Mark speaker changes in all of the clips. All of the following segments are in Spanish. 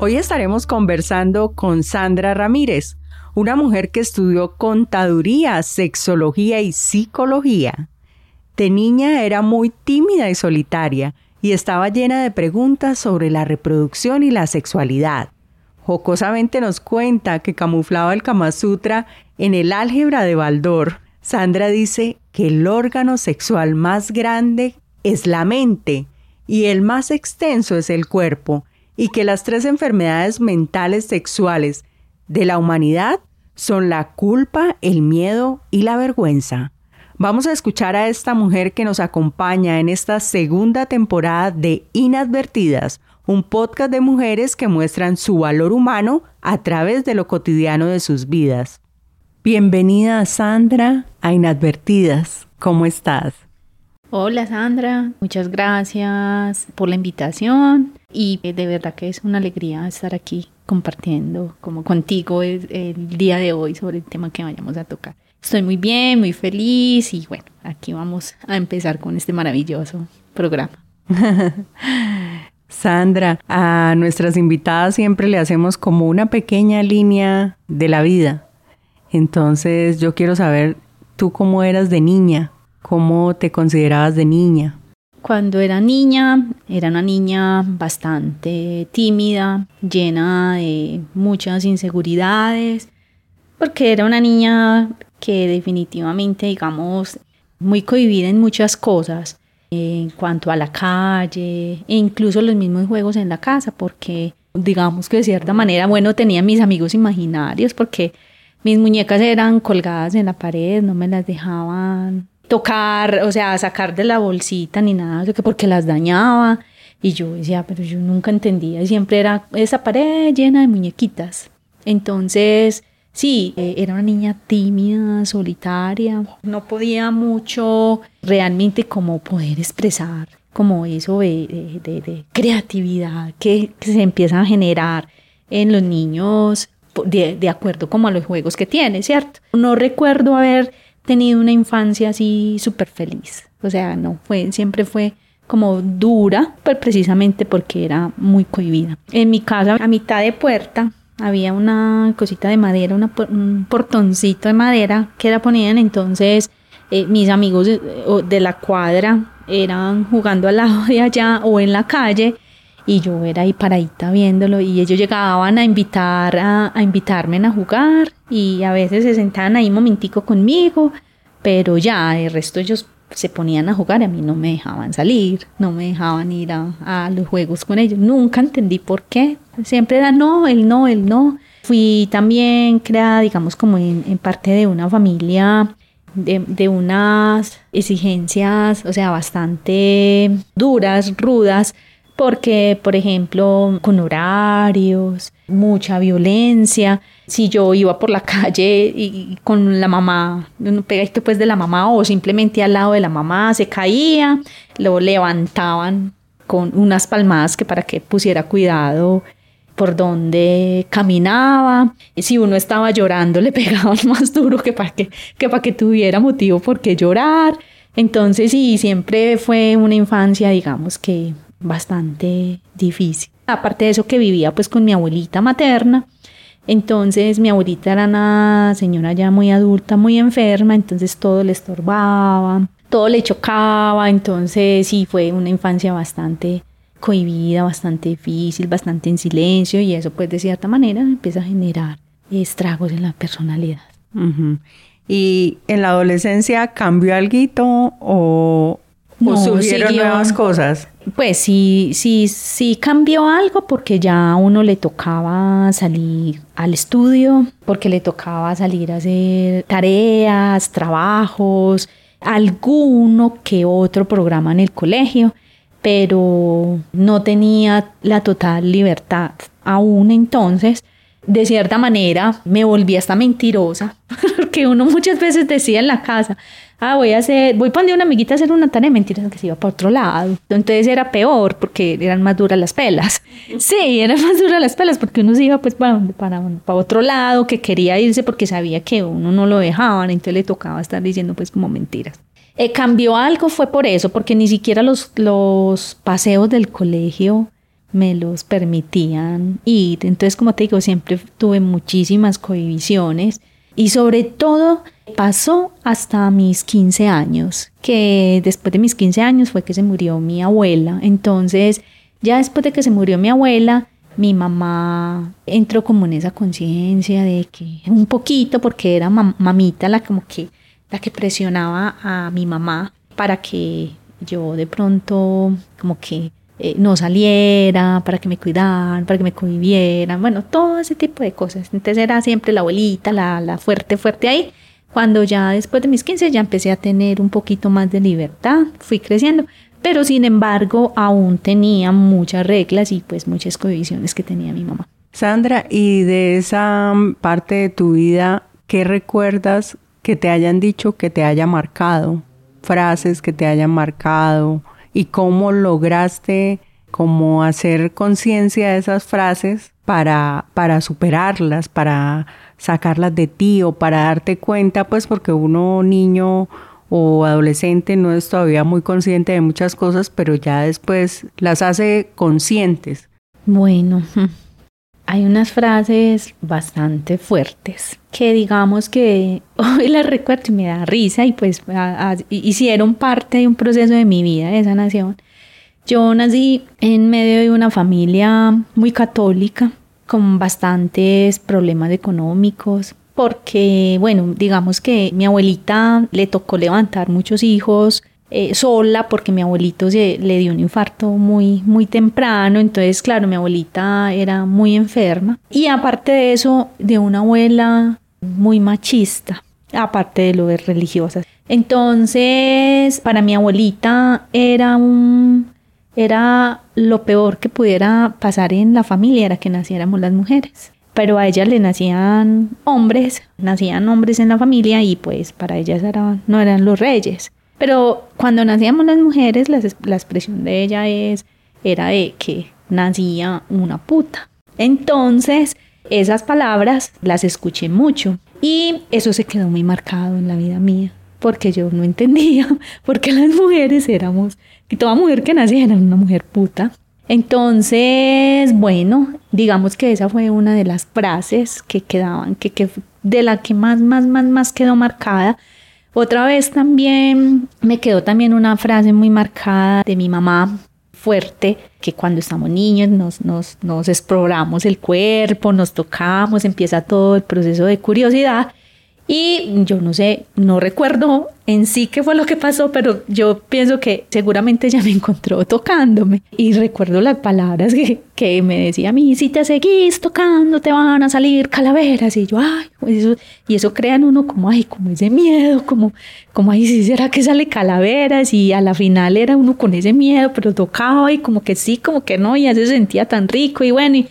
Speaker 1: Hoy estaremos conversando con Sandra Ramírez, una mujer que estudió contaduría, sexología y psicología. De niña era muy tímida y solitaria y estaba llena de preguntas sobre la reproducción y la sexualidad. Jocosamente nos cuenta que camuflaba el Kama Sutra en el álgebra de Baldor. Sandra dice que el órgano sexual más grande es la mente y el más extenso es el cuerpo y que las tres enfermedades mentales sexuales de la humanidad son la culpa, el miedo y la vergüenza. Vamos a escuchar a esta mujer que nos acompaña en esta segunda temporada de Inadvertidas, un podcast de mujeres que muestran su valor humano a través de lo cotidiano de sus vidas. Bienvenida Sandra a Inadvertidas. ¿Cómo estás?
Speaker 2: Hola Sandra, muchas gracias por la invitación y de verdad que es una alegría estar aquí compartiendo como contigo el, día de hoy sobre el tema que vayamos a tocar. Estoy muy bien, muy feliz y bueno, aquí vamos a empezar con este maravilloso programa.
Speaker 1: Sandra, a nuestras invitadas siempre le hacemos como una pequeña línea de la vida. Entonces yo quiero saber tú cómo eras de niña, ¿Cómo te considerabas de niña?
Speaker 2: Cuando era niña, era una niña bastante tímida, llena de muchas inseguridades, porque era una niña que definitivamente, digamos, muy cohibida en muchas cosas, en cuanto a la calle, e incluso los mismos juegos en la casa, porque digamos que de cierta manera, bueno, tenía mis amigos imaginarios, porque mis muñecas eran colgadas en la pared, no me las dejaban tocar, o sea, sacar de la bolsita ni nada, porque las dañaba. Y yo decía, pero yo nunca entendía, siempre era esa pared llena de muñequitas. Entonces, sí, eh, era una niña tímida, solitaria, no podía mucho realmente como poder expresar como eso de, creatividad que, se empieza a generar en los niños de, de acuerdo como a los juegos que tiene, ¿cierto? No recuerdo haber tenido una infancia así súper feliz. O sea, no fue, siempre fue como dura, pues precisamente porque era muy cohibida. En mi casa, a mitad de puerta, había una cosita de madera, un portoncito de madera que la ponían, entonces eh, mis amigos de, de la cuadra eran jugando al lado de allá o en la calle y yo era ahí paradita viéndolo y ellos llegaban a invitar a, invitarme a jugar y a veces se sentaban ahí un momentico conmigo, pero ya el resto ellos se ponían a jugar y a mí no me dejaban salir, no me dejaban ir a, los juegos con ellos. Nunca entendí por qué. Siempre era no, el no, el no. Fui también creada, digamos, como en, parte de una familia de, de, unas exigencias, o sea, bastante duras, rudas, porque, por ejemplo, con horarios, mucha violencia, si yo iba por la calle y con la mamá, un pegadito pues de la mamá o simplemente al lado de la mamá, se caía, lo levantaban con unas palmadas que para que pusiera cuidado por donde caminaba. Si uno estaba llorando, le pegaban más duro que para que, que, para que tuviera motivo por qué llorar. Entonces, sí, siempre fue una infancia, digamos que bastante difícil. Aparte de eso que vivía pues con mi abuelita materna, entonces mi abuelita era una señora ya muy adulta, muy enferma, entonces todo le estorbaba, todo le chocaba, entonces sí fue una infancia bastante cohibida, bastante difícil, bastante en silencio y eso pues de cierta manera empieza a generar estragos en la personalidad.
Speaker 1: ¿Y en la adolescencia cambió algo o, no, surgieron nuevas cosas?
Speaker 2: Pues sí, sí, sí cambió algo porque ya a uno le tocaba salir al estudio, porque le tocaba salir a hacer tareas, trabajos, alguno que otro programa en el colegio. pero no tenía la total libertad. Aún entonces, de cierta manera, me volví hasta mentirosa, porque uno muchas veces decía en la casa, ah, voy a hacer, voy a poner una amiguita a hacer una tarea de mentiras que se iba para otro lado. Entonces era peor porque eran más duras las pelas. Sí, eran más duras las pelas porque uno se iba pues para, para, para otro lado, que quería irse porque sabía que uno no lo dejaban, entonces le tocaba estar diciendo pues como mentiras. Eh, cambió algo fue por eso, porque ni siquiera los, los paseos del colegio me los permitían ir. Entonces, como te digo, siempre tuve muchísimas cohibiciones y sobre todo pasó hasta mis 15 años, que después de mis 15 años fue que se murió mi abuela. Entonces, ya después de que se murió mi abuela, mi mamá entró como en esa conciencia de que un poquito, porque era mamita la como que la que presionaba a mi mamá para que yo de pronto como que eh, no saliera, para que me cuidaran, para que me convivieran, bueno, todo ese tipo de cosas. Entonces era siempre la abuelita, la, la fuerte, fuerte ahí. Cuando ya después de mis 15 ya empecé a tener un poquito más de libertad, fui creciendo, pero sin embargo aún tenía muchas reglas y pues muchas condiciones que tenía mi mamá.
Speaker 1: Sandra, y de esa parte de tu vida, ¿qué recuerdas que te hayan dicho que te haya marcado? Frases que te hayan marcado, y cómo lograste como hacer conciencia de esas frases para, para superarlas, para sacarlas de ti o para darte cuenta, pues porque uno niño o adolescente no es todavía muy consciente de muchas cosas, pero ya después las hace conscientes.
Speaker 2: Bueno, hay unas frases bastante fuertes que digamos que hoy las recuerdo y me da risa y pues hicieron parte de un proceso de mi vida, de esa nación. Yo nací en medio de una familia muy católica, con bastantes problemas económicos, porque, bueno, digamos que mi abuelita le tocó levantar muchos hijos eh, sola porque mi abuelito se, le dio un infarto muy, muy temprano, entonces claro, mi abuelita era muy enferma y aparte de eso, de una abuela muy machista, aparte de lo de religiosa. Entonces, para mi abuelita era un era lo peor que pudiera pasar en la familia era que naciéramos las mujeres. Pero a ella le nacían hombres, nacían hombres en la familia y pues para ellas no eran los reyes. Pero cuando nacíamos las mujeres, la, la expresión de ella es, era de que nacía una puta. Entonces, esas palabras las escuché mucho y eso se quedó muy marcado en la vida mía, porque yo no entendía por qué las mujeres éramos, que toda mujer que nacía era una mujer puta. Entonces, bueno, digamos que esa fue una de las frases que quedaban, que, que de la que más, más, más, más quedó marcada otra vez también me quedó también una frase muy marcada de mi mamá fuerte, que cuando estamos niños nos, nos, nos exploramos el cuerpo, nos tocamos, empieza todo el proceso de curiosidad y yo no sé, no recuerdo en sí qué fue lo que pasó, pero yo pienso que seguramente ella me encontró tocándome. Y recuerdo las palabras que, que me decía a mí, si te seguís tocando te van a salir calaveras. Y yo, ay, pues eso, y eso crea en uno como, ay, como ese miedo, como, como, ay, si será que sale calaveras. Y a la final era uno con ese miedo, pero tocaba y como que sí, como que no, y ya se sentía tan rico. Y bueno, y,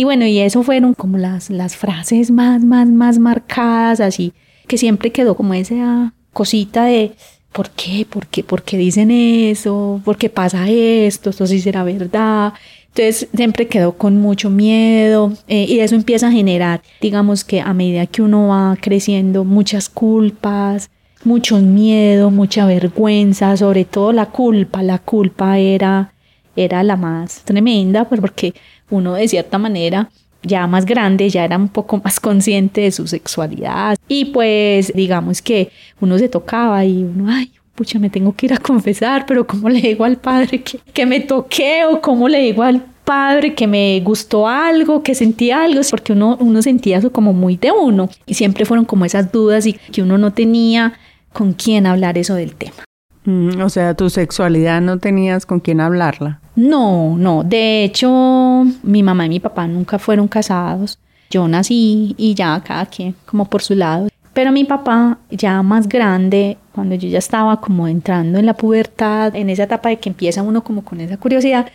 Speaker 2: y bueno, y eso fueron como las, las frases más, más, más marcadas, así, que siempre quedó como esa cosita de ¿por qué? ¿Por qué? ¿Por qué dicen eso? ¿Por qué pasa esto? ¿Esto sí será verdad? Entonces siempre quedó con mucho miedo eh, y eso empieza a generar, digamos que a medida que uno va creciendo, muchas culpas, mucho miedo, mucha vergüenza, sobre todo la culpa. La culpa era, era la más tremenda, pues porque uno de cierta manera ya más grande, ya era un poco más consciente de su sexualidad. Y pues digamos que uno se tocaba y uno, ay, pucha, me tengo que ir a confesar, pero ¿cómo le digo al padre que, que me toqué o cómo le digo al padre que me gustó algo, que sentí algo, porque uno, uno sentía eso como muy de uno. Y siempre fueron como esas dudas y que uno no tenía con quién hablar eso del tema.
Speaker 1: Mm, o sea, tu sexualidad no tenías con quién hablarla.
Speaker 2: No, no. De hecho, mi mamá y mi papá nunca fueron casados. Yo nací y ya cada quien como por su lado. Pero mi papá, ya más grande, cuando yo ya estaba como entrando en la pubertad, en esa etapa de que empieza uno como con esa curiosidad,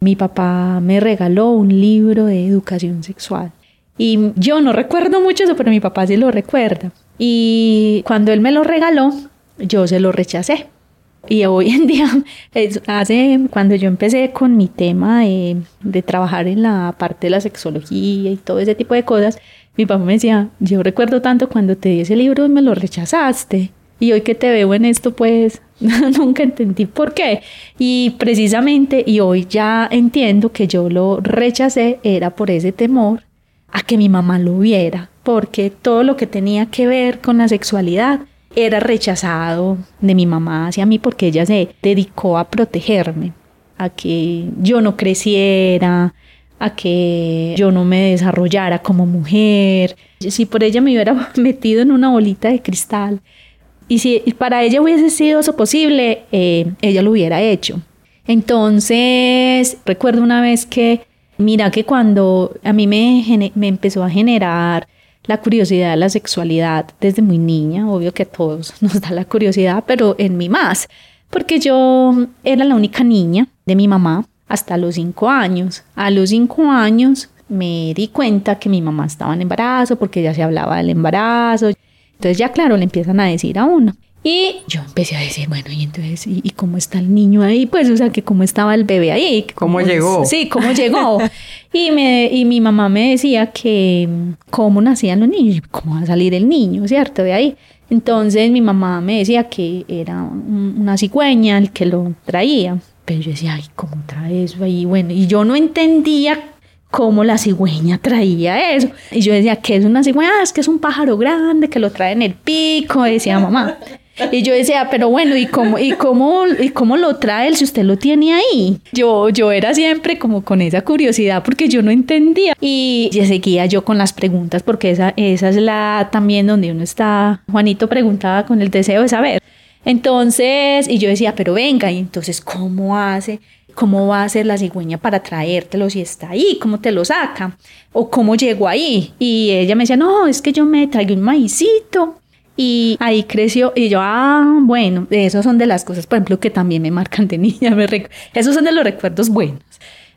Speaker 2: mi papá me regaló un libro de educación sexual. Y yo no recuerdo mucho eso, pero mi papá sí lo recuerda. Y cuando él me lo regaló, yo se lo rechacé. Y hoy en día, hace cuando yo empecé con mi tema de, de, trabajar en la parte de la sexología y todo ese tipo de cosas, mi papá me decía, yo recuerdo tanto cuando te di ese libro y me lo rechazaste. Y hoy que te veo en esto, pues nunca entendí por qué. Y precisamente, y hoy ya entiendo que yo lo rechacé, era por ese temor a que mi mamá lo viera, porque todo lo que tenía que ver con la sexualidad era rechazado de mi mamá hacia mí porque ella se dedicó a protegerme, a que yo no creciera, a que yo no me desarrollara como mujer. Si por ella me hubiera metido en una bolita de cristal y si para ella hubiese sido eso posible, eh, ella lo hubiera hecho. Entonces, recuerdo una vez que, mira que cuando a mí me, me empezó a generar la curiosidad la sexualidad desde muy niña, obvio que a todos nos da la curiosidad, pero en mí más, porque yo era la única niña de mi mamá hasta los cinco años. A los cinco años me di cuenta que mi mamá estaba en embarazo porque ya se hablaba del embarazo. Entonces ya claro, le empiezan a decir a uno. Y yo empecé a decir, bueno, y entonces, ¿y, cómo está el niño ahí? Pues, o sea, que cómo estaba el bebé ahí.
Speaker 1: ¿Cómo, llegó?
Speaker 2: sí, cómo llegó. y, me, y mi mamá me decía que cómo nacían los niños, cómo va a salir el niño, ¿cierto? De ahí. Entonces mi mamá me decía que era una cigüeña el que lo traía. Pero yo decía, ay, ¿cómo trae eso ahí? Bueno, y yo no entendía cómo la cigüeña traía eso. Y yo decía, ¿qué es una cigüeña? Ah, es que es un pájaro grande que lo trae en el pico, decía mamá. Y yo decía, pero bueno, ¿y cómo, y cómo, y cómo lo trae él si usted lo tiene ahí? Yo, yo era siempre como con esa curiosidad porque yo no entendía. Y seguía yo con las preguntas porque esa, esa es la también donde uno está. Juanito preguntaba con el deseo de saber. Entonces, y yo decía, pero venga, y entonces, ¿cómo hace? ¿Cómo va a hacer la cigüeña para traértelo si está ahí? ¿Cómo te lo saca? ¿O cómo llegó ahí? Y ella me decía, no, es que yo me traigo un maicito. Y ahí creció, y yo, ah, bueno, esos son de las cosas, por ejemplo, que también me marcan de niña, me esos son de los recuerdos buenos.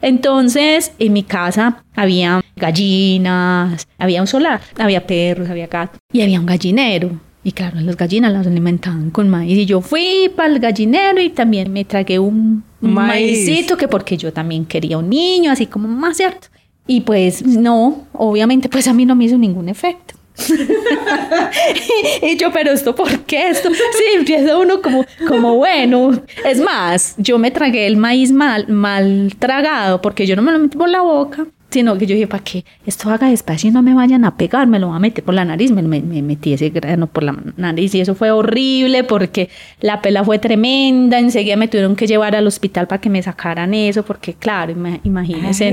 Speaker 2: Entonces, en mi casa había gallinas, había un solar, había perros, había gatos y había un gallinero. Y claro, las gallinas las alimentaban con maíz. Y yo fui para el gallinero y también me tragué un, maízito, que porque yo también quería un niño, así como más cierto. Y pues no, obviamente pues a mí no me hizo ningún efecto. y yo, pero esto, ¿por qué esto? Sí, empieza uno como, como bueno. Es más, yo me tragué el maíz mal, mal tragado porque yo no me lo metí por la boca sino que yo dije, para que esto haga despacio y no me vayan a pegar, me lo voy a meter por la nariz, me, metí ese grano por la nariz y eso fue horrible porque la pela fue tremenda, enseguida me tuvieron que llevar al hospital para que me sacaran eso, porque claro, imagínense,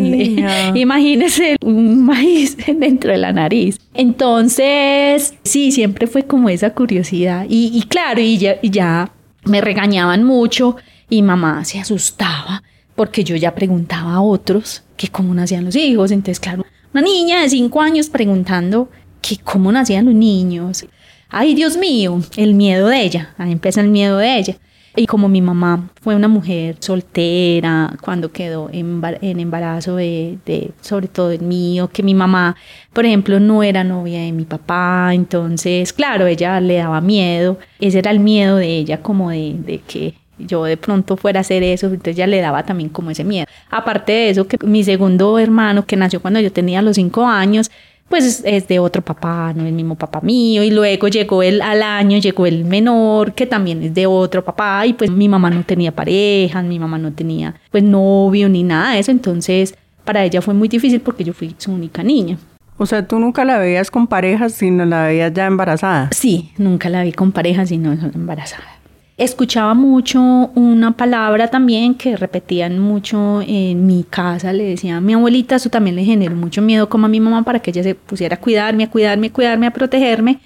Speaker 2: imagínense un maíz dentro de la nariz. Entonces, sí, siempre fue como esa curiosidad y, claro, y ya, y ya me regañaban mucho y mamá se asustaba porque yo ya preguntaba a otros que cómo nacían los hijos. Entonces, claro, una niña de cinco años preguntando que cómo nacían los niños. Ay, Dios mío, el miedo de ella. Ahí empieza el miedo de ella. Y como mi mamá fue una mujer soltera cuando quedó en, embarazo de, de, sobre todo el mío, que mi mamá, por ejemplo, no era novia de mi papá, entonces, claro, ella le daba miedo. Ese era el miedo de ella, como de, de que yo de pronto fuera a hacer eso, entonces ya le daba también como ese miedo. Aparte de eso, que mi segundo hermano, que nació cuando yo tenía los cinco años, pues es de otro papá, no es el mismo papá mío, y luego llegó el al año, llegó el menor, que también es de otro papá, y pues mi mamá no tenía pareja, mi mamá no tenía pues novio ni nada de eso, entonces para ella fue muy difícil porque yo fui su única niña.
Speaker 1: O sea, tú nunca la veías con pareja, sino la veías ya embarazada.
Speaker 2: Sí, nunca la vi con pareja, sino embarazada. Escuchaba mucho una palabra también que repetían mucho en mi casa, le decía a mi abuelita, eso también le generó mucho miedo como a mi mamá para que ella se pusiera a cuidarme, a cuidarme, a cuidarme, a protegerme,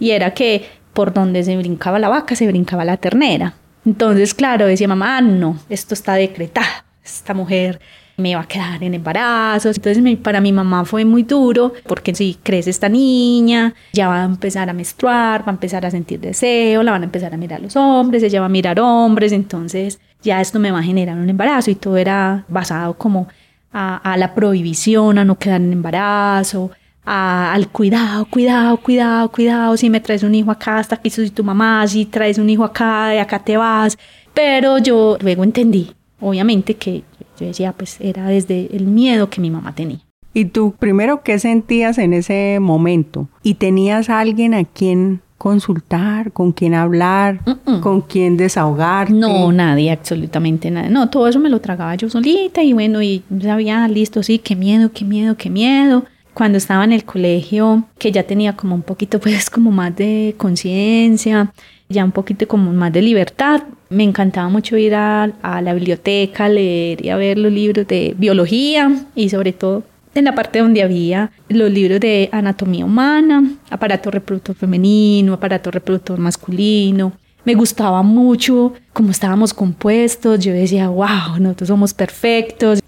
Speaker 2: y era que por donde se brincaba la vaca, se brincaba la ternera. Entonces, claro, decía mamá, no, esto está decretado, esta mujer me iba a quedar en embarazo. Entonces para mi mamá fue muy duro porque si crece esta niña, ya va a empezar a menstruar, va a empezar a sentir deseo, la van a empezar a mirar los hombres, ella va a mirar hombres, entonces ya esto me va a generar un embarazo y todo era basado como a, la prohibición, a no quedar en embarazo, al cuidado, cuidado, cuidado, cuidado, si me traes un hijo acá, hasta aquí soy tu mamá, si traes un hijo acá, de acá te vas. Pero yo luego entendí, obviamente, que yo decía, pues era desde el miedo que mi mamá tenía.
Speaker 1: ¿Y tú primero qué sentías en ese momento? ¿Y tenías a alguien a quien consultar, con quien hablar, con quien desahogar?
Speaker 2: No, nadie, absolutamente nada. No, todo eso me lo tragaba yo solita y bueno, y sabía, listo, sí, qué miedo, qué miedo, qué miedo. Cuando estaba en el colegio, que ya tenía como un poquito, pues, como más de conciencia, ya un poquito como más de libertad. Me encantaba mucho ir a, a, la biblioteca, leer y a ver los libros de biología y sobre todo en la parte donde había los libros de anatomía humana, aparato reproductor femenino, aparato reproductor masculino. Me gustaba mucho cómo estábamos compuestos. Yo decía, wow, nosotros somos perfectos.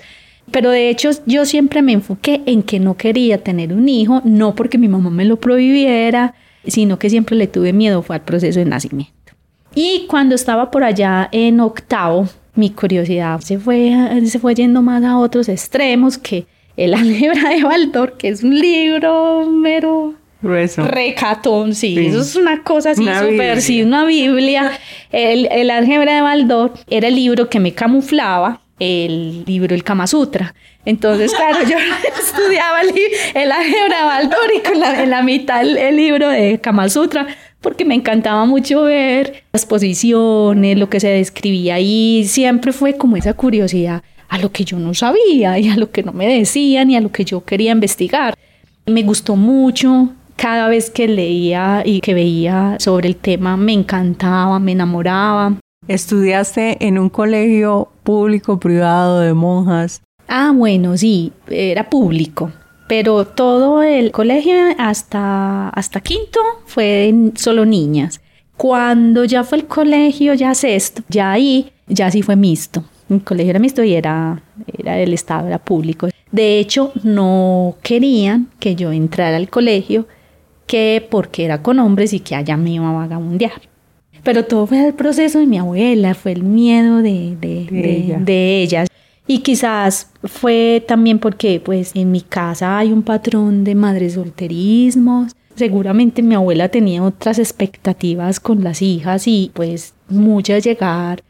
Speaker 2: Pero de hecho yo siempre me enfoqué en que no quería tener un hijo, no porque mi mamá me lo prohibiera, sino que siempre le tuve miedo fue al proceso de nacimiento. Y cuando estaba por allá en octavo, mi curiosidad se fue, se fue yendo más a otros extremos que el álgebra de Baldor, que es un libro mero
Speaker 1: Grueso.
Speaker 2: Recatón, sí, eso es una cosa así súper, sí, una Biblia. El, el álgebra de Baldor era el libro que me camuflaba el libro El Kama Sutra. Entonces, claro, yo estudiaba el, álgebra y con la, en la mitad el, libro de Kama Sutra, porque me encantaba mucho ver las posiciones, lo que se describía ahí. Siempre fue como esa curiosidad a lo que yo no sabía y a lo que no me decían y a lo que yo quería investigar. Me gustó mucho, cada vez que leía y que veía sobre el tema me encantaba, me enamoraba.
Speaker 1: ¿Estudiaste en un colegio público, privado, de monjas?
Speaker 2: Ah, bueno, sí, era público, pero todo el colegio hasta, hasta quinto fue solo niñas. Cuando ya fue el colegio, ya sexto, ya ahí, ya sí fue mixto. El colegio era mixto y era, era Estado, era público. De hecho, no querían que yo entrara al colegio que porque era con hombres y que allá me iba a vagabundear. Pero todo fue el proceso de mi abuela, fue el miedo de, de, de, ellas. Y quizás fue también porque pues en mi casa hay un patrón de madres solterismos. Seguramente mi abuela tenía otras expectativas con las hijas y pues muchas llegar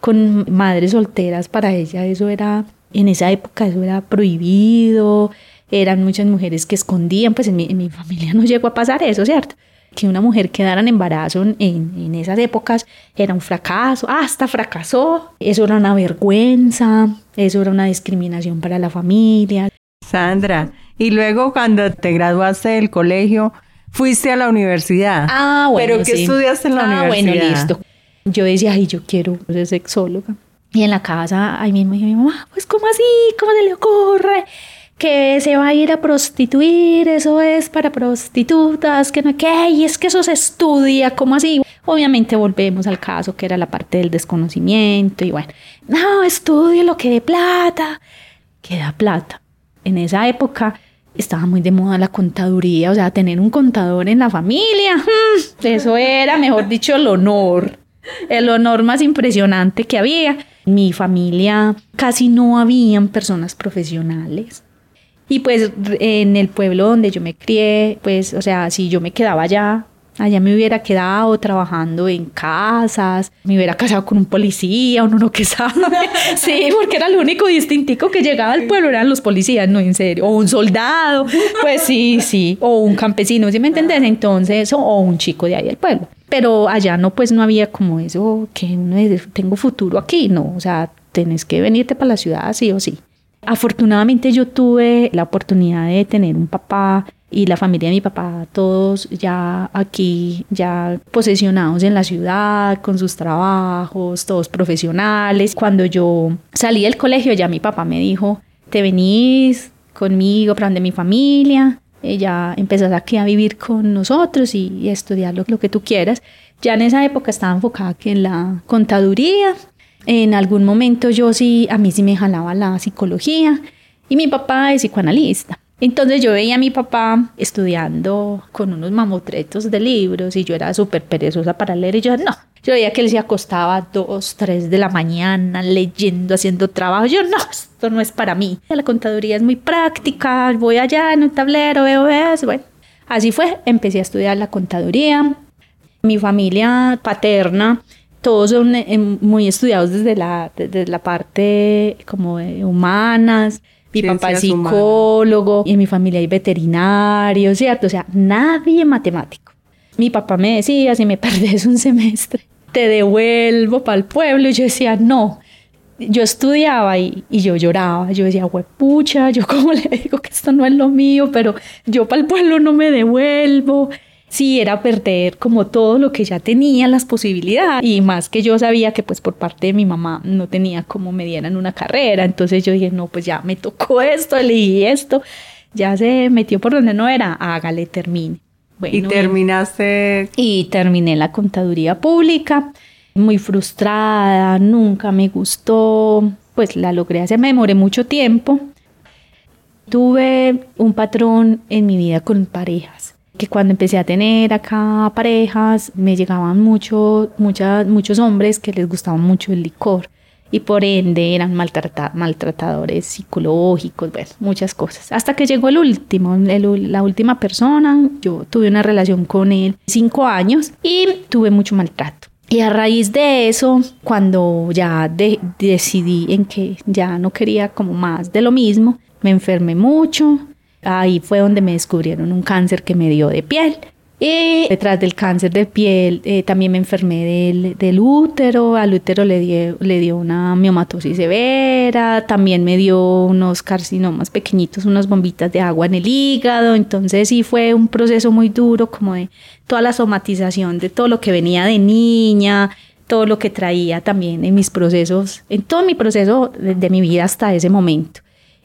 Speaker 2: con madres solteras para ella eso era, en esa época eso era prohibido, eran muchas mujeres que escondían, pues en mi, en mi familia no llegó a pasar eso, ¿cierto? Que una mujer quedara en embarazo en, en esas épocas era un fracaso, hasta fracasó, eso era una vergüenza, eso era una discriminación para la familia.
Speaker 1: Sandra, y luego cuando te graduaste del colegio, fuiste a la universidad.
Speaker 2: Ah, bueno.
Speaker 1: ¿Pero qué estudiaste en la universidad?
Speaker 2: Ah, bueno, listo yo decía, ay, yo quiero ser sexóloga. Y en la casa, ahí mismo dije, mi mamá, pues ¿cómo así? ¿Cómo se le ocurre? Que se va a ir a prostituir, eso es para prostitutas, que no, que, y es que eso se estudia, ¿cómo así? Obviamente volvemos al caso que era la parte del desconocimiento y bueno, no, estudie lo que dé plata, que da plata. En esa época estaba muy de moda la contaduría, o sea, tener un contador en la familia, mm, eso era, mejor dicho, el honor el honor más impresionante que había. En mi familia casi no habían personas profesionales. Y pues en el pueblo donde yo me crié, pues, o sea, si yo me quedaba allá, allá me hubiera quedado trabajando en casas, me hubiera casado con un policía, uno no que sabe. Sí, porque era el único distintico que llegaba al pueblo, eran los policías, no, en serio. O un soldado, pues sí, sí. O un campesino, ¿sí me entendés? Entonces, o un chico de ahí del pueblo pero allá no, pues no había como eso, que tengo futuro aquí, no, o sea, tenés que venirte para la ciudad sí o sí. Afortunadamente yo tuve la oportunidad de tener un papá y la familia de mi papá, todos ya aquí, ya posesionados en la ciudad, con sus trabajos, todos profesionales. Cuando yo salí del colegio, ya mi papá me dijo, te venís conmigo para donde mi familia, ella empezó aquí a vivir con nosotros y, estudiar lo, que tú quieras. Ya en esa época estaba enfocada aquí en la contaduría. En algún momento yo sí, a mí sí me jalaba la psicología y mi papá es psicoanalista. Entonces yo veía a mi papá estudiando con unos mamotretos de libros y yo era súper perezosa para leer y yo no, yo veía que él se acostaba a dos, tres de la mañana leyendo, haciendo trabajo. Yo no, esto no es para mí. La contaduría es muy práctica, voy allá en un tablero, veo eso. Bueno, así fue, empecé a estudiar la contaduría. Mi familia paterna, todos son eh, muy estudiados desde la, desde la parte como humanas mi papá es psicólogo, y en mi familia hay veterinarios, ¿cierto? O sea, nadie matemático. Mi papá me decía, si me perdes un semestre, te devuelvo para el pueblo. Y yo decía, no. Yo estudiaba y, y yo lloraba. Yo decía, pucha, yo como le digo que esto no es lo mío, pero yo para el pueblo no me devuelvo sí era perder como todo lo que ya tenía, las posibilidades. Y más que yo sabía que pues por parte de mi mamá no tenía como me dieran una carrera. Entonces yo dije, no, pues ya me tocó esto, elegí esto. Ya se metió por donde no era, hágale, termine.
Speaker 1: y terminaste.
Speaker 2: Y terminé la contaduría pública, muy frustrada, nunca me gustó, pues la logré hacer, me demoré mucho tiempo. Tuve un patrón en mi vida con parejas que cuando empecé a tener acá parejas, me llegaban mucho, muchas, muchos hombres que les gustaba mucho el licor y por ende eran maltratadores psicológicos, bueno, muchas cosas. Hasta que llegó el último, la última persona, yo tuve una relación con él cinco años y tuve mucho maltrato. Y a raíz de eso, cuando ya decidí en que ya no quería como más de lo mismo, me enfermé mucho, Ahí fue donde me descubrieron un cáncer que me dio de piel. Y detrás del cáncer de piel eh, también me enfermé del, del, útero, al útero le dio, le dio una miomatosis severa, también me dio unos carcinomas pequeñitos, unas bombitas de agua en el hígado, entonces sí fue un proceso muy duro como de toda la somatización de todo lo que venía de niña, todo lo que traía también en mis procesos, en todo mi proceso de mi vida hasta ese momento.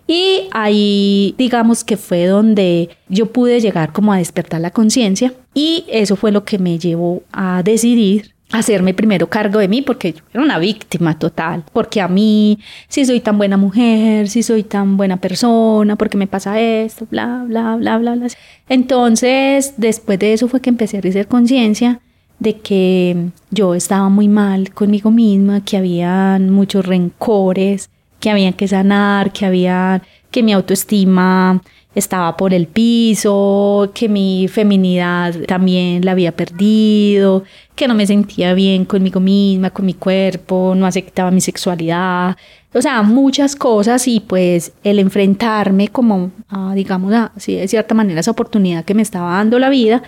Speaker 2: Y ahí digamos que fue donde yo pude llegar como a despertar la conciencia y eso fue lo que me llevó a decidir hacerme primero cargo de mí porque yo era una víctima total, porque a mí si soy tan buena mujer, si soy tan buena persona, porque me pasa esto, bla, bla, bla, bla, bla. Entonces, después de eso fue que empecé a hacer conciencia de que yo estaba muy mal conmigo misma, que había muchos rencores, que había que sanar, que había que mi autoestima estaba por el piso, que mi feminidad también la había perdido, que no me sentía bien conmigo misma, con mi cuerpo, no aceptaba mi sexualidad, o sea, muchas cosas y pues el enfrentarme como a, digamos, así de cierta manera esa oportunidad que me estaba dando la vida,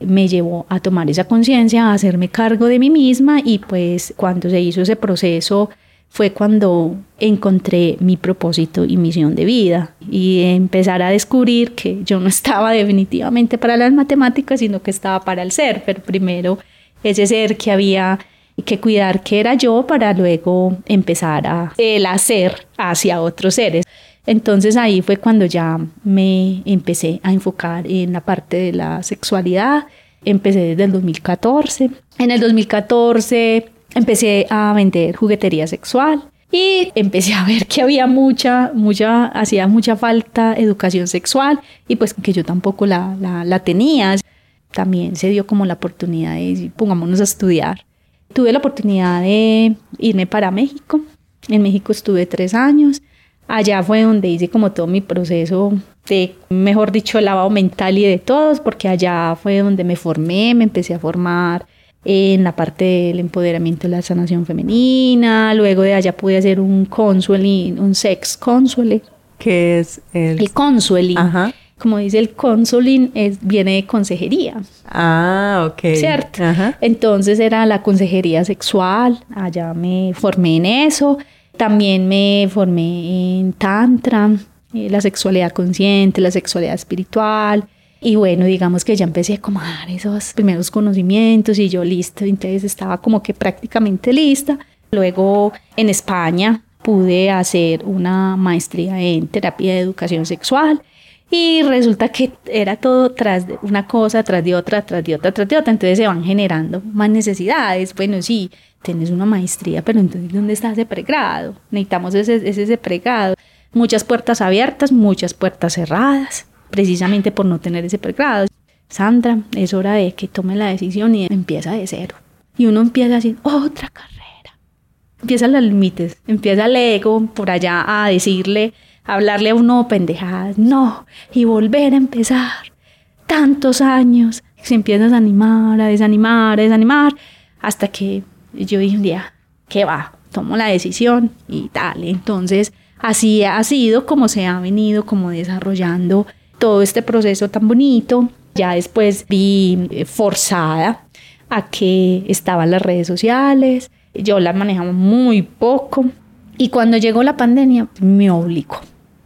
Speaker 2: me llevó a tomar esa conciencia, a hacerme cargo de mí misma y pues cuando se hizo ese proceso, fue cuando encontré mi propósito y misión de vida y empezar a descubrir que yo no estaba definitivamente para las matemáticas, sino que estaba para el ser, pero primero ese ser que había que cuidar que era yo para luego empezar a el hacer hacia otros seres. Entonces ahí fue cuando ya me empecé a enfocar en la parte de la sexualidad. Empecé desde el 2014. En el 2014 empecé a vender juguetería sexual y empecé a ver que había mucha, mucha, hacía mucha falta educación sexual y pues que yo tampoco la, la, la tenía. También se dio como la oportunidad de pongámonos a estudiar. Tuve la oportunidad de irme para México. En México estuve tres años. Allá fue donde hice como todo mi proceso de, mejor dicho, lavado mental y de todos, porque allá fue donde me formé, me empecé a formar en la parte del empoderamiento de la sanación femenina, luego de allá pude hacer un consueling, un sex consueling.
Speaker 1: ¿Qué es el?
Speaker 2: El consueling. Ajá. Como dice el consuling, es, viene de consejería.
Speaker 1: Ah, ok.
Speaker 2: ¿Cierto? Ajá. Entonces era la consejería sexual, allá me formé en eso. También me formé en Tantra, eh, la sexualidad consciente, la sexualidad espiritual. Y bueno, digamos que ya empecé a como dar esos primeros conocimientos y yo listo, entonces estaba como que prácticamente lista. Luego en España pude hacer una maestría en terapia de educación sexual Y resulta que era todo tras de una cosa, tras de otra, tras de otra, tras de otra. Entonces se van generando más necesidades. Bueno, sí, tienes una maestría, pero entonces ¿dónde está ese pregrado? Necesitamos ese, ese, ese pregrado. Muchas puertas abiertas, muchas puertas cerradas, precisamente por no tener ese pregrado. Sandra, es hora de que tome la decisión y empieza de cero. Y uno empieza a decir, otra carrera. Empiezan los límites, empieza el ego por allá a decirle, a hablarle a uno pendejadas, no, y volver a empezar. Tantos años, se empieza a desanimar, a desanimar, a desanimar, hasta que yo dije un día, ¿qué va? Tomo la decisión y tal. Entonces, así ha sido como se ha venido como desarrollando todo este proceso tan bonito. Ya después vi eh, forzada a que estaban las redes sociales, yo las manejaba muy poco y cuando llegó la pandemia me obligó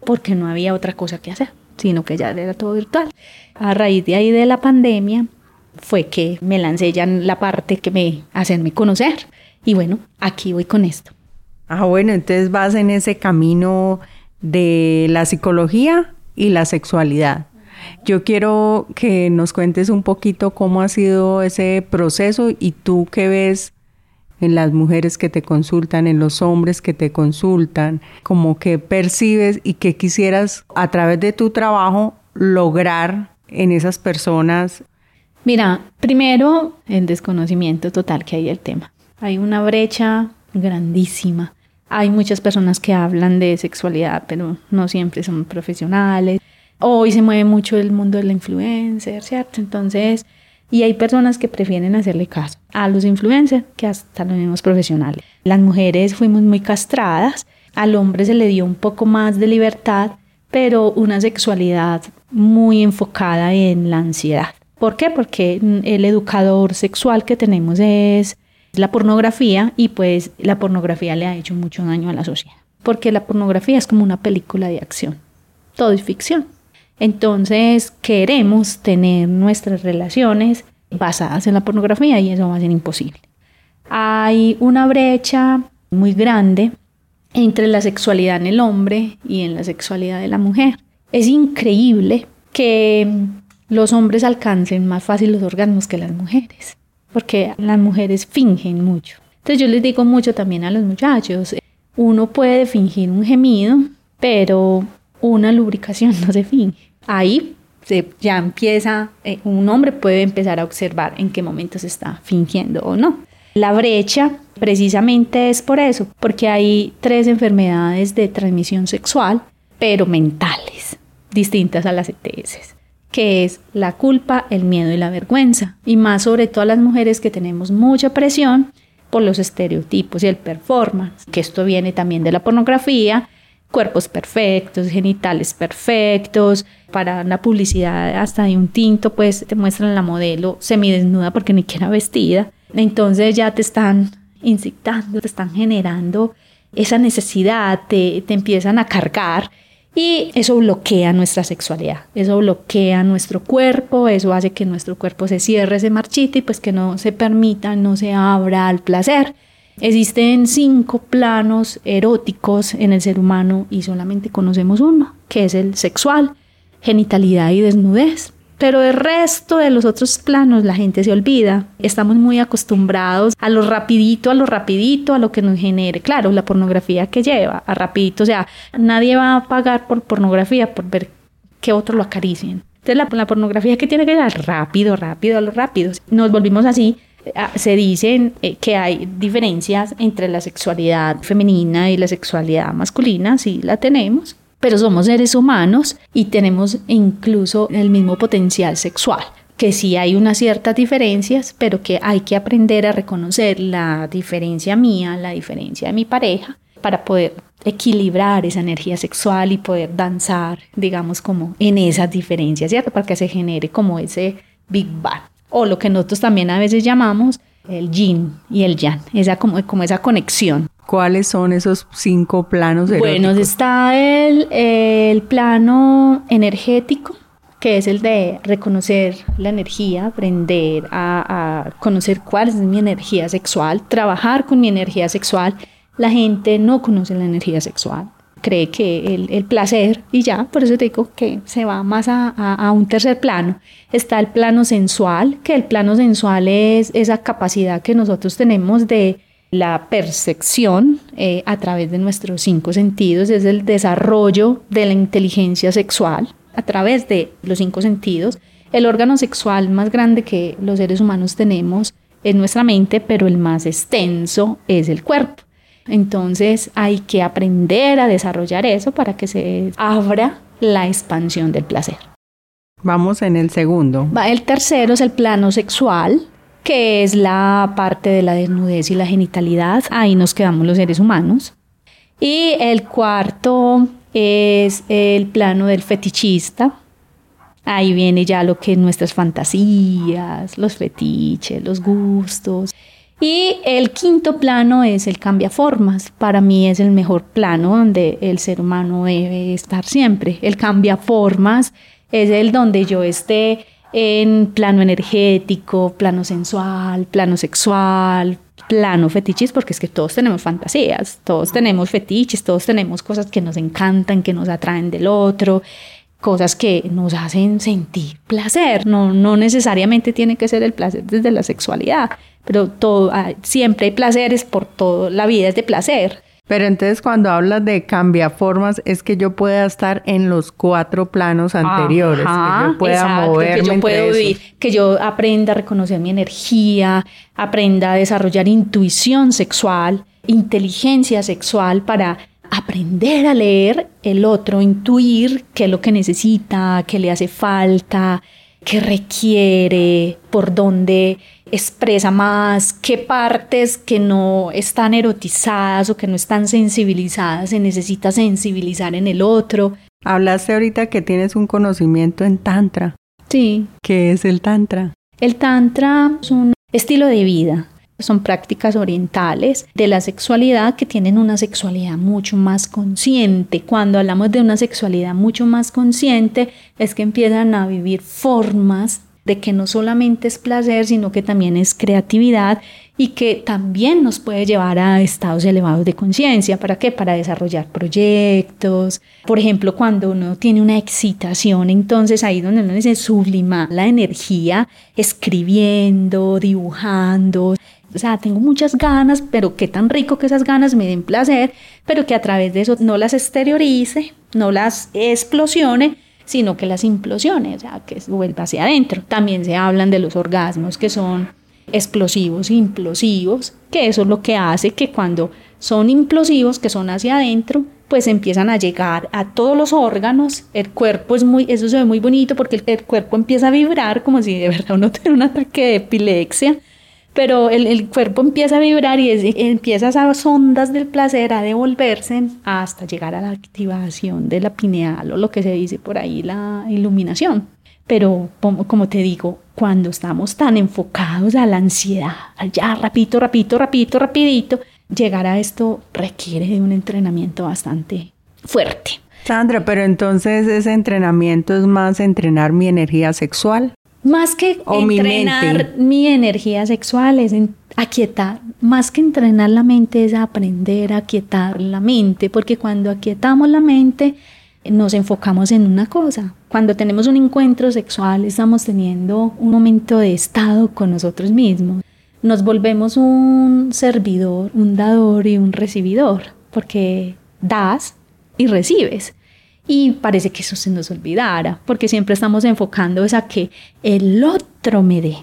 Speaker 2: porque no había otra cosa que hacer, sino que ya era todo virtual. A raíz de ahí de la pandemia fue que me lancé ya en la parte que me hacerme conocer y bueno, aquí voy con esto.
Speaker 1: Ah, bueno, entonces vas en ese camino de la psicología y la sexualidad. Yo quiero que nos cuentes un poquito cómo ha sido ese proceso y tú qué ves en las mujeres que te consultan, en los hombres que te consultan, como que percibes y que quisieras a través de tu trabajo lograr en esas personas.
Speaker 2: Mira, primero el desconocimiento total que hay del tema. Hay una brecha grandísima. Hay muchas personas que hablan de sexualidad, pero no siempre son profesionales. Hoy se mueve mucho el mundo de la influencer, ¿cierto? Entonces, y hay personas que prefieren hacerle caso a los influencers que hasta los mismos profesionales. Las mujeres fuimos muy castradas, al hombre se le dio un poco más de libertad, pero una sexualidad muy enfocada en la ansiedad. ¿Por qué? Porque el educador sexual que tenemos es la pornografía y pues la pornografía le ha hecho mucho daño a la sociedad. Porque la pornografía es como una película de acción. Todo es ficción. Entonces queremos tener nuestras relaciones basadas en la pornografía y eso va a ser imposible. Hay una brecha muy grande entre la sexualidad en el hombre y en la sexualidad de la mujer. Es increíble que los hombres alcancen más fácil los orgasmos que las mujeres, porque las mujeres fingen mucho. Entonces yo les digo mucho también a los muchachos, uno puede fingir un gemido, pero una lubricación no se finge. Ahí se, ya empieza, eh, un hombre puede empezar a observar en qué momento se está fingiendo o no. La brecha precisamente es por eso, porque hay tres enfermedades de transmisión sexual, pero mentales, distintas a las ETS, que es la culpa, el miedo y la vergüenza, y más sobre todo a las mujeres que tenemos mucha presión por los estereotipos y el performance, que esto viene también de la pornografía, cuerpos perfectos, genitales perfectos. Para una publicidad hasta de un tinto, pues te muestran la modelo semidesnuda porque ni siquiera vestida. Entonces ya te están incitando, te están generando esa necesidad, te, te empiezan a cargar y eso bloquea nuestra sexualidad, eso bloquea nuestro cuerpo, eso hace que nuestro cuerpo se cierre, se marchite y pues que no se permita, no se abra al placer. Existen cinco planos eróticos en el ser humano y solamente conocemos uno, que es el sexual, genitalidad y desnudez. Pero el resto de los otros planos la gente se olvida. Estamos muy acostumbrados a lo rapidito, a lo rapidito, a lo que nos genere. Claro, la pornografía que lleva, a rapidito. O sea, nadie va a pagar por pornografía por ver que otros lo acaricien. Entonces la, la pornografía que tiene que ser rápido, rápido, a lo rápido. Nos volvimos así Ah, se dice eh, que hay diferencias entre la sexualidad femenina y la sexualidad masculina, sí la tenemos, pero somos seres humanos y tenemos incluso el mismo potencial sexual que sí hay unas ciertas diferencias, pero que hay que aprender a reconocer la diferencia mía, la diferencia de mi pareja, para poder equilibrar esa energía sexual y poder danzar, digamos, como en esas diferencias, ¿cierto? Para que se genere como ese Big Bang o lo que nosotros también a veces llamamos el yin y el yang, esa como, como esa conexión.
Speaker 1: ¿Cuáles son esos cinco planos eróticos?
Speaker 2: Bueno, está el, el plano energético, que es el de reconocer la energía, aprender a, a, conocer cuál es mi energía sexual, trabajar con mi energía sexual. La gente no conoce la energía sexual. Cree que el, placer y ya, por eso te digo que se va más a, un tercer plano. Está el plano sensual, que el plano sensual es esa capacidad que nosotros tenemos de la percepción eh, a través de nuestros cinco sentidos, es el desarrollo de la inteligencia sexual a través de los cinco sentidos. El órgano sexual más grande que los seres humanos tenemos es nuestra mente, pero el más extenso es el cuerpo. Entonces hay que aprender a desarrollar eso para que se abra la expansión del placer.
Speaker 1: Vamos en el segundo.
Speaker 2: El tercero es el plano sexual, que es la parte de la desnudez y la genitalidad. Ahí nos quedamos los seres humanos. Y el cuarto es el plano del fetichista. Ahí viene ya lo que es nuestras fantasías, los fetiches, los gustos. Y el quinto plano es el cambia formas. Para mí es el mejor plano donde el ser humano debe estar siempre. El cambia formas es el donde yo esté en plano energético, plano sensual, plano sexual, plano fetiches, porque es que todos tenemos fantasías, todos tenemos fetiches, todos tenemos cosas que nos encantan, que nos atraen del otro cosas que nos hacen sentir placer. No, no necesariamente tiene que ser el placer desde la sexualidad, pero todo, ah, siempre hay placeres por todo, la vida es de placer.
Speaker 1: Pero entonces cuando hablas de cambiaformas es que yo pueda estar en los cuatro planos anteriores, que yo pueda moverme que yo puedo vivir,
Speaker 2: que yo aprenda a reconocer mi energía, aprenda a desarrollar intuición sexual, inteligencia sexual para aprender a leer el otro, intuir qué es lo que necesita, qué le hace falta, qué requiere, por dónde expresa más, qué partes que no están erotizadas o que no están sensibilizadas se necesita sensibilizar en el otro.
Speaker 1: Hablaste ahorita que tienes un conocimiento en Tantra.
Speaker 2: Sí.
Speaker 1: ¿Qué es el Tantra?
Speaker 2: El Tantra es un estilo de vida son prácticas orientales de la sexualidad que tienen una sexualidad mucho más consciente. Cuando hablamos de una sexualidad mucho más consciente es que empiezan a vivir formas de que no solamente es placer, sino que también es creatividad y que también nos puede llevar a estados elevados de conciencia. ¿Para qué? Para desarrollar proyectos. Por ejemplo, cuando uno tiene una excitación, entonces ahí donde uno dice sublimar la energía escribiendo, dibujando, o sea, tengo muchas ganas, pero qué tan rico que esas ganas me den placer, pero que a través de eso no las exteriorice, no las explosione, sino que las implosione, o sea, que vuelva hacia adentro. También se hablan de los orgasmos que son explosivos implosivos, que eso es lo que hace que cuando son implosivos, que son hacia adentro, pues empiezan a llegar a todos los órganos, el cuerpo es muy, eso se ve muy bonito porque el, el cuerpo empieza a vibrar como si de verdad uno tuviera un ataque de epilepsia, pero el, cuerpo empieza a vibrar y empieza esas ondas del placer a devolverse hasta llegar a la activación de la pineal o lo que se dice por ahí, la iluminación. Pero como, te digo, cuando estamos tan enfocados a la ansiedad, ya rapidito, rapidito, rapidito, rapidito, llegar a esto requiere de un entrenamiento bastante fuerte.
Speaker 1: Sandra, pero entonces ese entrenamiento es más entrenar mi energía sexual.
Speaker 2: Más que entrenar mi, energía sexual es aquietar, más que entrenar la mente es aprender a aquietar la mente, porque cuando aquietamos la mente nos enfocamos en una cosa. Cuando tenemos un encuentro sexual estamos teniendo un momento de estado con nosotros mismos. Nos volvemos un servidor, un dador y un recibidor, porque das y recibes. Y parece que eso se nos olvidara, porque siempre estamos enfocando a que el otro me dé,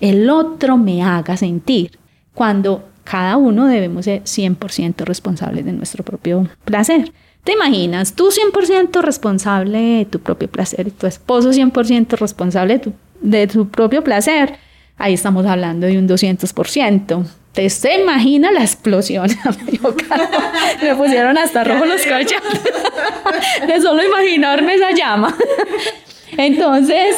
Speaker 2: el otro me haga sentir, cuando cada uno debemos ser 100% responsables de nuestro propio placer. ¿Te imaginas? Tú 100% responsable de tu propio placer y tu esposo 100% responsable de tu propio placer. Ahí estamos hablando de un 200%. ¿Te se imagina la explosión? Me pusieron hasta rojo los cachos de solo imaginarme esa llama. Entonces,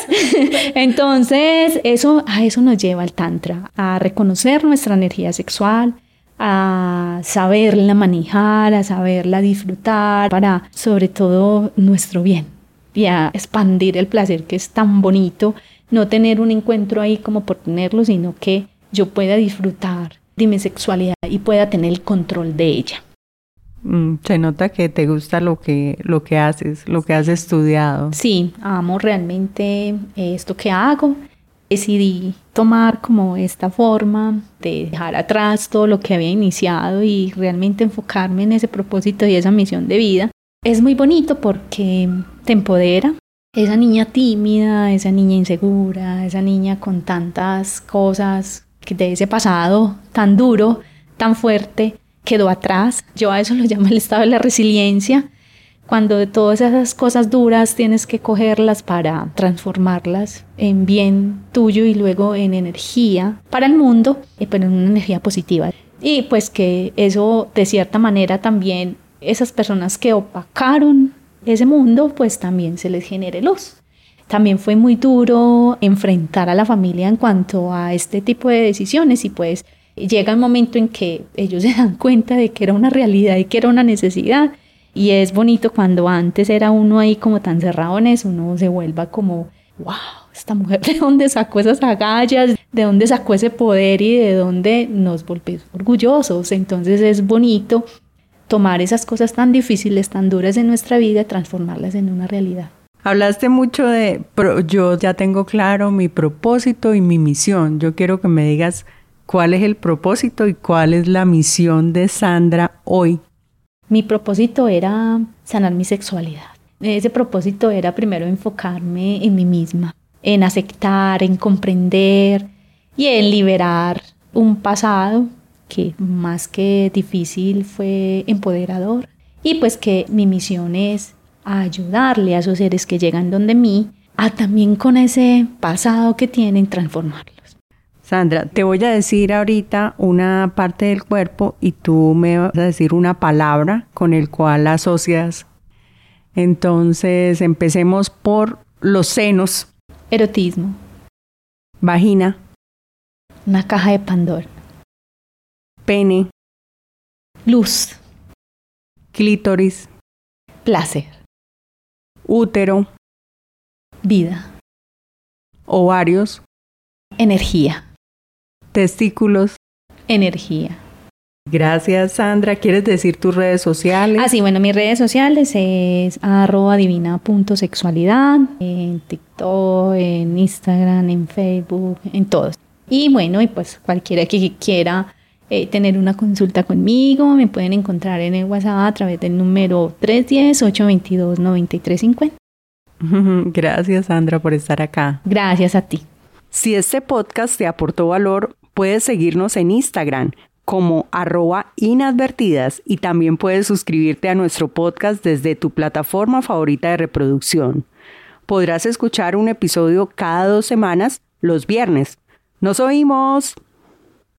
Speaker 2: entonces eso, a eso nos lleva el Tantra, a reconocer nuestra energía sexual, a saberla manejar, a saberla disfrutar, para sobre todo nuestro bien y a expandir el placer que es tan bonito, no tener un encuentro ahí como por tenerlo, sino que yo pueda disfrutar de mi sexualidad y pueda tener el control de ella.
Speaker 1: Mm, se nota que te gusta lo que, lo que haces, lo que has estudiado.
Speaker 2: Sí, amo realmente esto que hago. Decidí tomar como esta forma de dejar atrás todo lo que había iniciado y realmente enfocarme en ese propósito y esa misión de vida. Es muy bonito porque te empodera. Esa niña tímida, esa niña insegura, esa niña con tantas cosas de ese pasado tan duro, tan fuerte, quedó atrás. Yo a eso lo llamo el estado de la resiliencia, cuando de todas esas cosas duras tienes que cogerlas para transformarlas en bien tuyo y luego en energía para el mundo, eh, pero en una energía positiva. Y pues que eso de cierta manera también esas personas que opacaron ese mundo, pues también se les genere luz. También fue muy duro enfrentar a la familia en cuanto a este tipo de decisiones y pues llega el momento en que ellos se dan cuenta de que era una realidad y que era una necesidad. Y es bonito cuando antes era uno ahí como tan cerrado en eso, uno se vuelva como, wow, esta mujer de dónde sacó esas agallas, de dónde sacó ese poder y de dónde nos volvemos orgullosos. Entonces es bonito tomar esas cosas tan difíciles, tan duras de nuestra vida, transformarlas en una realidad.
Speaker 1: Hablaste mucho de, yo ya tengo claro mi propósito y mi misión. Yo quiero que me digas cuál es el propósito y cuál es la misión de Sandra hoy.
Speaker 2: Mi propósito era sanar mi sexualidad. Ese propósito era primero enfocarme en mí misma, en aceptar, en comprender y en liberar un pasado que más que difícil fue empoderador. Y pues que mi misión es ayudarle a esos seres que llegan donde mí a también con ese pasado que tienen transformarlo.
Speaker 1: Sandra, te voy a decir ahorita una parte del cuerpo y tú me vas a decir una palabra con el cual la asocias. Entonces, empecemos por los senos.
Speaker 2: Erotismo.
Speaker 1: Vagina.
Speaker 2: Una caja de Pandora.
Speaker 1: Pene.
Speaker 2: Luz.
Speaker 1: Clítoris.
Speaker 2: Placer.
Speaker 1: Útero.
Speaker 2: Vida.
Speaker 1: Ovarios.
Speaker 2: Energía.
Speaker 1: Testículos.
Speaker 2: Energía.
Speaker 1: Gracias, Sandra. ¿Quieres decir tus redes sociales?
Speaker 2: Ah, sí, bueno, mis redes sociales es arroba divina.sexualidad, en TikTok, en Instagram, en Facebook, en todos. Y bueno, y pues cualquiera que quiera eh, tener una consulta conmigo, me pueden encontrar en el WhatsApp a través del número 310-822-9350.
Speaker 1: Gracias, Sandra, por estar acá.
Speaker 2: Gracias a ti.
Speaker 1: Si este podcast te aportó valor, puedes seguirnos en Instagram como arroba inadvertidas y también puedes suscribirte a nuestro podcast desde tu plataforma favorita de reproducción. Podrás escuchar un episodio cada dos semanas los viernes. ¡Nos oímos!